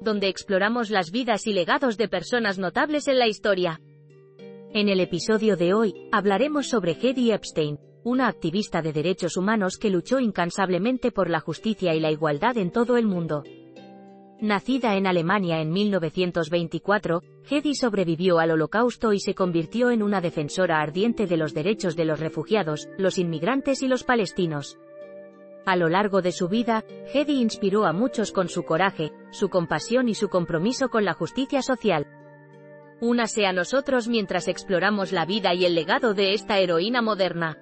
donde exploramos las vidas y legados de personas notables en la historia. En el episodio de hoy, hablaremos sobre Hedy Epstein, una activista de derechos humanos que luchó incansablemente por la justicia y la igualdad en todo el mundo. Nacida en Alemania en 1924, Hedy sobrevivió al Holocausto y se convirtió en una defensora ardiente de los derechos de los refugiados, los inmigrantes y los palestinos. A lo largo de su vida, Hedy inspiró a muchos con su coraje, su compasión y su compromiso con la justicia social. Únase a nosotros mientras exploramos la vida y el legado de esta heroína moderna.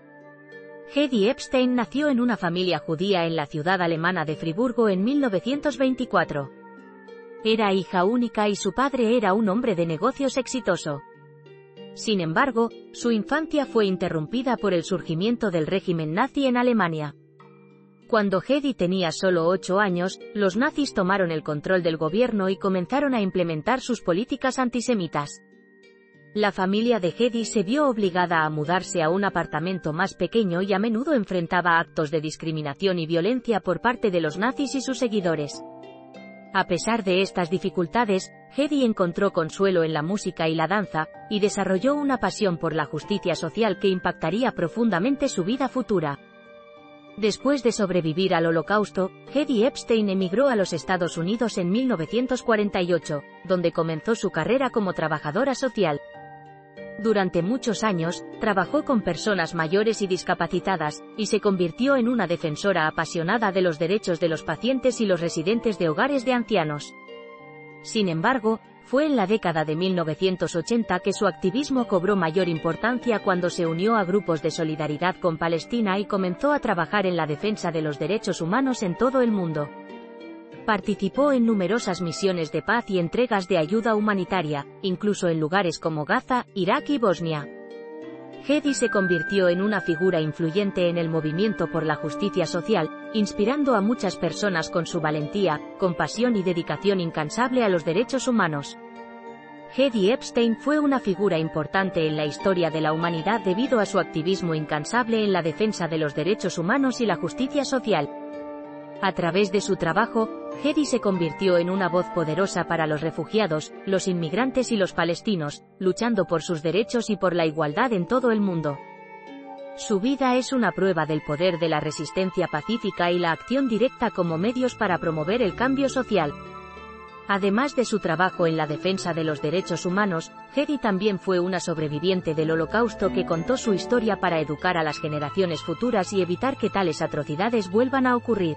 Hedy Epstein nació en una familia judía en la ciudad alemana de Friburgo en 1924. Era hija única y su padre era un hombre de negocios exitoso. Sin embargo, su infancia fue interrumpida por el surgimiento del régimen nazi en Alemania. Cuando Hedy tenía solo ocho años, los nazis tomaron el control del gobierno y comenzaron a implementar sus políticas antisemitas. La familia de Hedy se vio obligada a mudarse a un apartamento más pequeño y a menudo enfrentaba actos de discriminación y violencia por parte de los nazis y sus seguidores. A pesar de estas dificultades, Hedy encontró consuelo en la música y la danza, y desarrolló una pasión por la justicia social que impactaría profundamente su vida futura. Después de sobrevivir al Holocausto, Hedy Epstein emigró a los Estados Unidos en 1948, donde comenzó su carrera como trabajadora social. Durante muchos años, trabajó con personas mayores y discapacitadas, y se convirtió en una defensora apasionada de los derechos de los pacientes y los residentes de hogares de ancianos. Sin embargo, fue en la década de 1980 que su activismo cobró mayor importancia cuando se unió a grupos de solidaridad con Palestina y comenzó a trabajar en la defensa de los derechos humanos en todo el mundo. Participó en numerosas misiones de paz y entregas de ayuda humanitaria, incluso en lugares como Gaza, Irak y Bosnia. Hedy se convirtió en una figura influyente en el movimiento por la justicia social, inspirando a muchas personas con su valentía, compasión y dedicación incansable a los derechos humanos. Hedy Epstein fue una figura importante en la historia de la humanidad debido a su activismo incansable en la defensa de los derechos humanos y la justicia social. A través de su trabajo, Hedy se convirtió en una voz poderosa para los refugiados, los inmigrantes y los palestinos, luchando por sus derechos y por la igualdad en todo el mundo. Su vida es una prueba del poder de la resistencia pacífica y la acción directa como medios para promover el cambio social. Además de su trabajo en la defensa de los derechos humanos, Hedy también fue una sobreviviente del Holocausto que contó su historia para educar a las generaciones futuras y evitar que tales atrocidades vuelvan a ocurrir.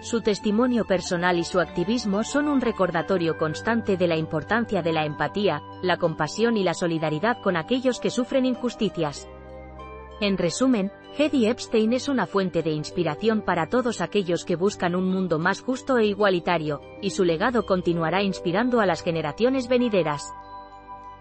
Su testimonio personal y su activismo son un recordatorio constante de la importancia de la empatía, la compasión y la solidaridad con aquellos que sufren injusticias. En resumen, Hedy Epstein es una fuente de inspiración para todos aquellos que buscan un mundo más justo e igualitario, y su legado continuará inspirando a las generaciones venideras.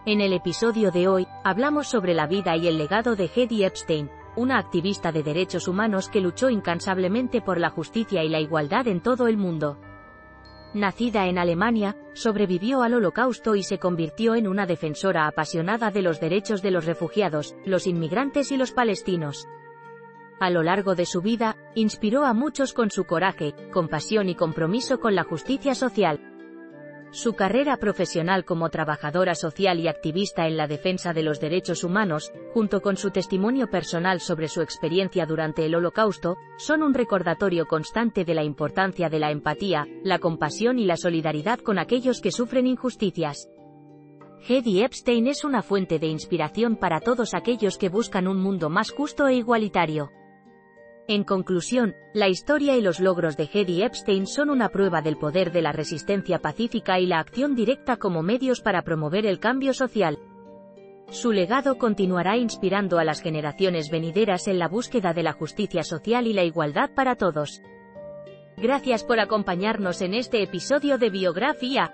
En el episodio de hoy, hablamos sobre la vida y el legado de Hedy Epstein, una activista de derechos humanos que luchó incansablemente por la justicia y la igualdad en todo el mundo. Nacida en Alemania, sobrevivió al Holocausto y se convirtió en una defensora apasionada de los derechos de los refugiados, los inmigrantes y los palestinos. A lo largo de su vida, inspiró a muchos con su coraje, compasión y compromiso con la justicia social, su carrera profesional como trabajadora social y activista en la defensa de los derechos humanos, junto con su testimonio personal sobre su experiencia durante el Holocausto, son un recordatorio constante de la importancia de la empatía, la compasión y la solidaridad con aquellos que sufren injusticias. Hedy Epstein es una fuente de inspiración para todos aquellos que buscan un mundo más justo e igualitario. En conclusión, la historia y los logros de Hedy Epstein son una prueba del poder de la resistencia pacífica y la acción directa como medios para promover el cambio social. Su legado continuará inspirando a las generaciones venideras en la búsqueda de la justicia social y la igualdad para todos. Gracias por acompañarnos en este episodio de Biografía.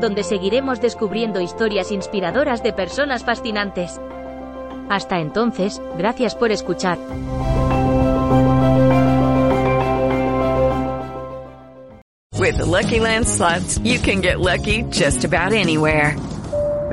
donde seguiremos descubriendo historias inspiradoras de personas fascinantes. Hasta entonces, gracias por escuchar. With the Lucky you can get lucky just about anywhere.